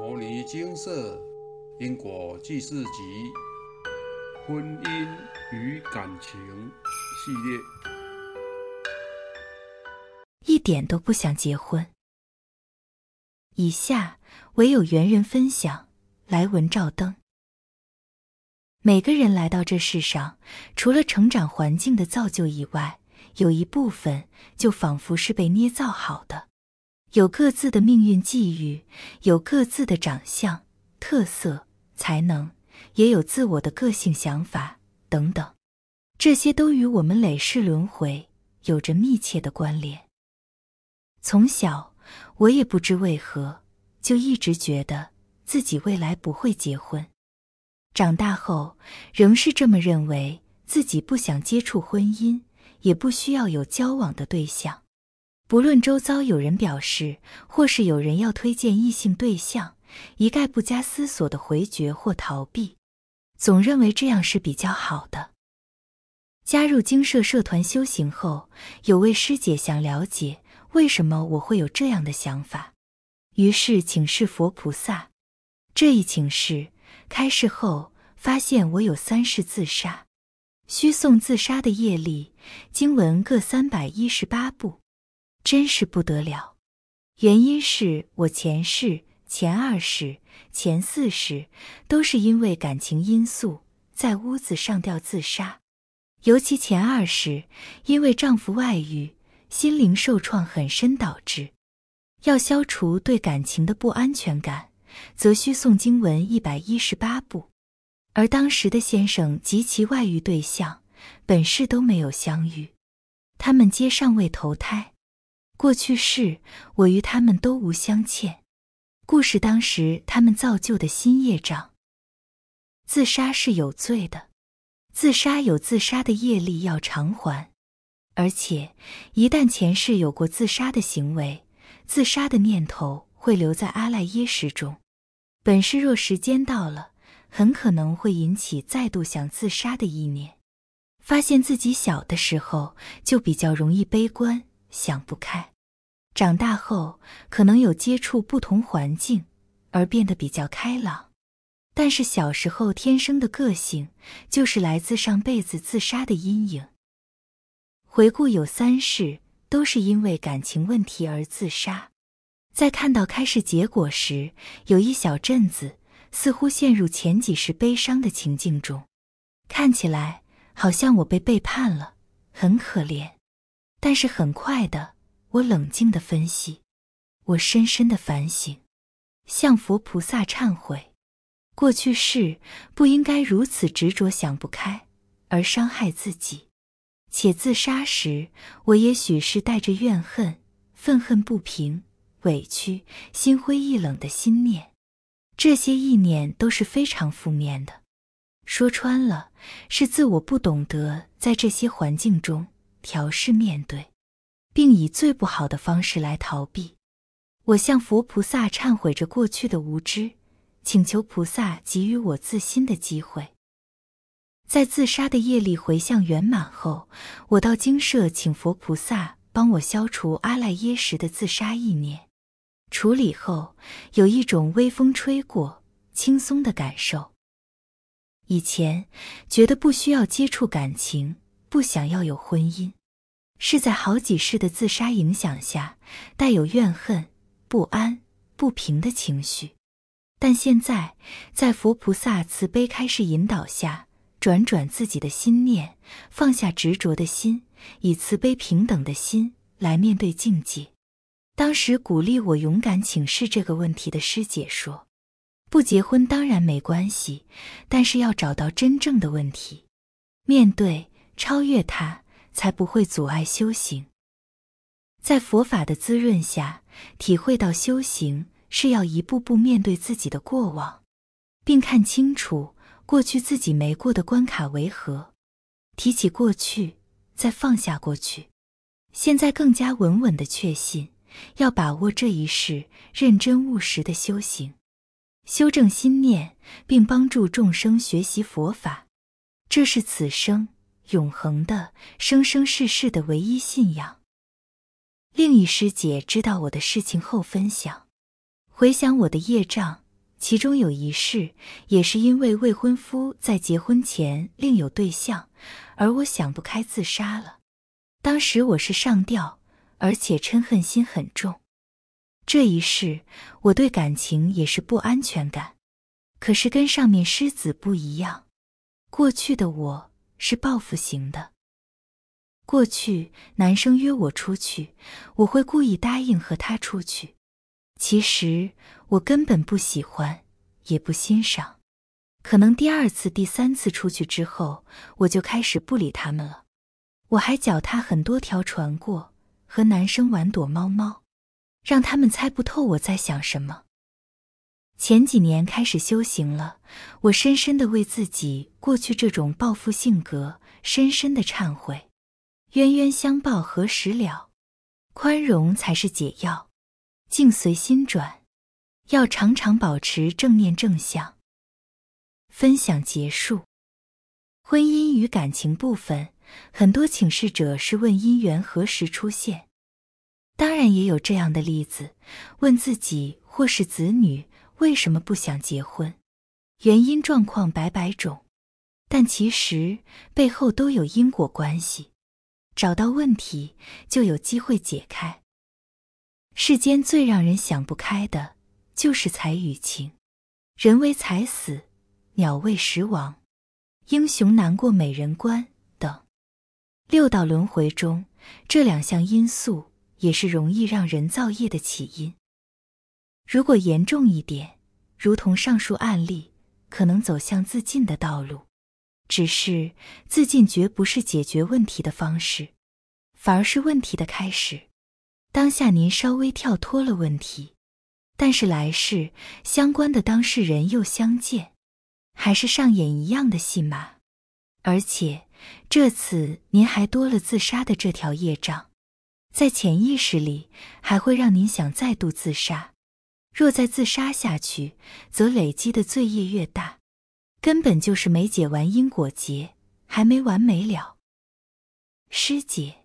摩尼精舍因果记事集婚姻与感情系列，一点都不想结婚。以下唯有缘人分享，来文照灯。每个人来到这世上，除了成长环境的造就以外，有一部分就仿佛是被捏造好的，有各自的命运际遇，有各自的长相特色、才能，也有自我的个性想法等等，这些都与我们累世轮回有着密切的关联。从小，我也不知为何，就一直觉得自己未来不会结婚。长大后，仍是这么认为，自己不想接触婚姻，也不需要有交往的对象。不论周遭有人表示，或是有人要推荐异性对象，一概不加思索的回绝或逃避，总认为这样是比较好的。加入精舍社团修行后，有位师姐想了解为什么我会有这样的想法，于是请示佛菩萨。这一请示。开示后，发现我有三世自杀，需诵自杀的业力经文各三百一十八部，真是不得了。原因是我前世、前二世、前四世都是因为感情因素在屋子上吊自杀，尤其前二世因为丈夫外遇，心灵受创很深，导致要消除对感情的不安全感。则需诵经文一百一十八部，而当时的先生及其外遇对象本世都没有相遇，他们皆尚未投胎，过去世我与他们都无相欠，故事当时他们造就的新业障。自杀是有罪的，自杀有自杀的业力要偿还，而且一旦前世有过自杀的行为，自杀的念头。会留在阿赖耶识中，本是若时间到了，很可能会引起再度想自杀的意念。发现自己小的时候就比较容易悲观，想不开；长大后可能有接触不同环境而变得比较开朗，但是小时候天生的个性就是来自上辈子自杀的阴影。回顾有三世都是因为感情问题而自杀。在看到开始结果时，有一小阵子似乎陷入前几世悲伤的情境中，看起来好像我被背叛了，很可怜。但是很快的，我冷静的分析，我深深的反省，向佛菩萨忏悔，过去世不应该如此执着想不开而伤害自己，且自杀时我也许是带着怨恨、愤恨不平。委屈、心灰意冷的心念，这些意念都是非常负面的。说穿了，是自我不懂得在这些环境中调试面对，并以最不好的方式来逃避。我向佛菩萨忏悔着过去的无知，请求菩萨给予我自新的机会。在自杀的业力回向圆满后，我到精舍请佛菩萨帮我消除阿赖耶识的自杀意念。处理后，有一种微风吹过，轻松的感受。以前觉得不需要接触感情，不想要有婚姻，是在好几世的自杀影响下，带有怨恨、不安、不平的情绪。但现在在佛菩萨慈悲开示引导下，转转自己的心念，放下执着的心，以慈悲平等的心来面对境界。当时鼓励我勇敢请示这个问题的师姐说：“不结婚当然没关系，但是要找到真正的问题，面对、超越它，才不会阻碍修行。在佛法的滋润下，体会到修行是要一步步面对自己的过往，并看清楚过去自己没过的关卡为何，提起过去，再放下过去，现在更加稳稳的确信。”要把握这一世，认真务实的修行，修正心念，并帮助众生学习佛法，这是此生永恒的、生生世世的唯一信仰。另一师姐知道我的事情后分享，回想我的业障其中有一事，也是因为未婚夫在结婚前另有对象，而我想不开自杀了。当时我是上吊，而且嗔恨心很重。这一世，我对感情也是不安全感。可是跟上面狮子不一样，过去的我是报复型的。过去男生约我出去，我会故意答应和他出去。其实我根本不喜欢，也不欣赏。可能第二次、第三次出去之后，我就开始不理他们了。我还脚踏很多条船过，和男生玩躲猫猫。让他们猜不透我在想什么。前几年开始修行了，我深深的为自己过去这种报复性格深深的忏悔。冤冤相报何时了？宽容才是解药。境随心转，要常常保持正念正向。分享结束。婚姻与感情部分，很多请示者是问姻缘何时出现。当然也有这样的例子，问自己或是子女为什么不想结婚，原因状况百百种，但其实背后都有因果关系，找到问题就有机会解开。世间最让人想不开的就是财与情，人为财死，鸟为食亡，英雄难过美人关等六道轮回中这两项因素。也是容易让人造业的起因。如果严重一点，如同上述案例，可能走向自尽的道路。只是自尽绝不是解决问题的方式，反而是问题的开始。当下您稍微跳脱了问题，但是来世相关的当事人又相见，还是上演一样的戏码。而且这次您还多了自杀的这条业障。在潜意识里，还会让您想再度自杀。若再自杀下去，则累积的罪业越大，根本就是没解完因果结，还没完没了。师姐，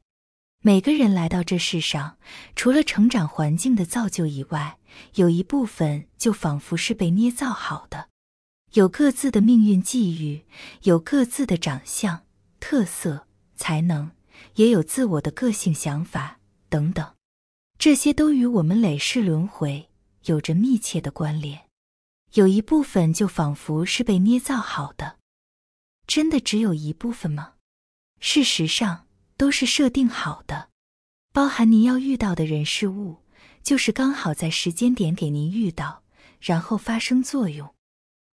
每个人来到这世上，除了成长环境的造就以外，有一部分就仿佛是被捏造好的，有各自的命运际遇，有各自的长相特色、才能。也有自我的个性、想法等等，这些都与我们累世轮回有着密切的关联。有一部分就仿佛是被捏造好的，真的只有一部分吗？事实上，都是设定好的，包含您要遇到的人事物，就是刚好在时间点给您遇到，然后发生作用。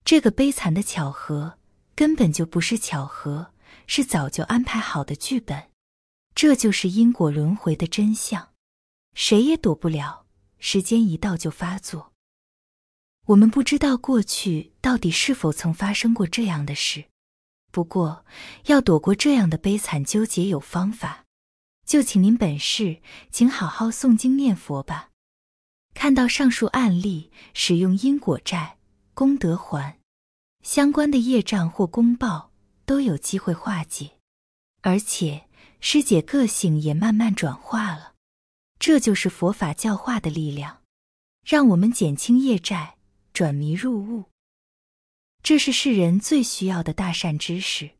这个悲惨的巧合根本就不是巧合，是早就安排好的剧本。这就是因果轮回的真相，谁也躲不了。时间一到就发作。我们不知道过去到底是否曾发生过这样的事，不过要躲过这样的悲惨纠结有方法，就请您本事，请好好诵经念佛吧。看到上述案例，使用因果债、功德还，相关的业障或公报都有机会化解，而且。师姐个性也慢慢转化了，这就是佛法教化的力量，让我们减轻业债，转迷入悟。这是世人最需要的大善知识，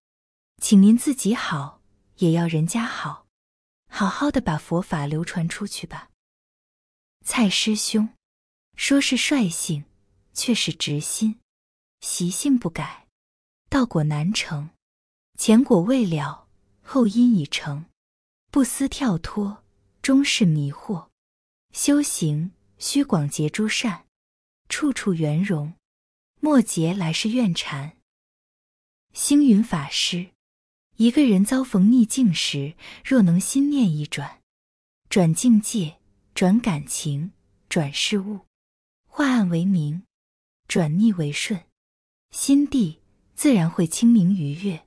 请您自己好，也要人家好，好好的把佛法流传出去吧。蔡师兄说是率性，却是直心，习性不改，道果难成，前果未了。后因已成，不思跳脱，终是迷惑。修行须广结诸善，处处圆融，莫结来世怨缠。星云法师，一个人遭逢逆境时，若能心念一转，转境界，转感情，转事物，化暗为明，转逆为顺，心地自然会清明愉悦。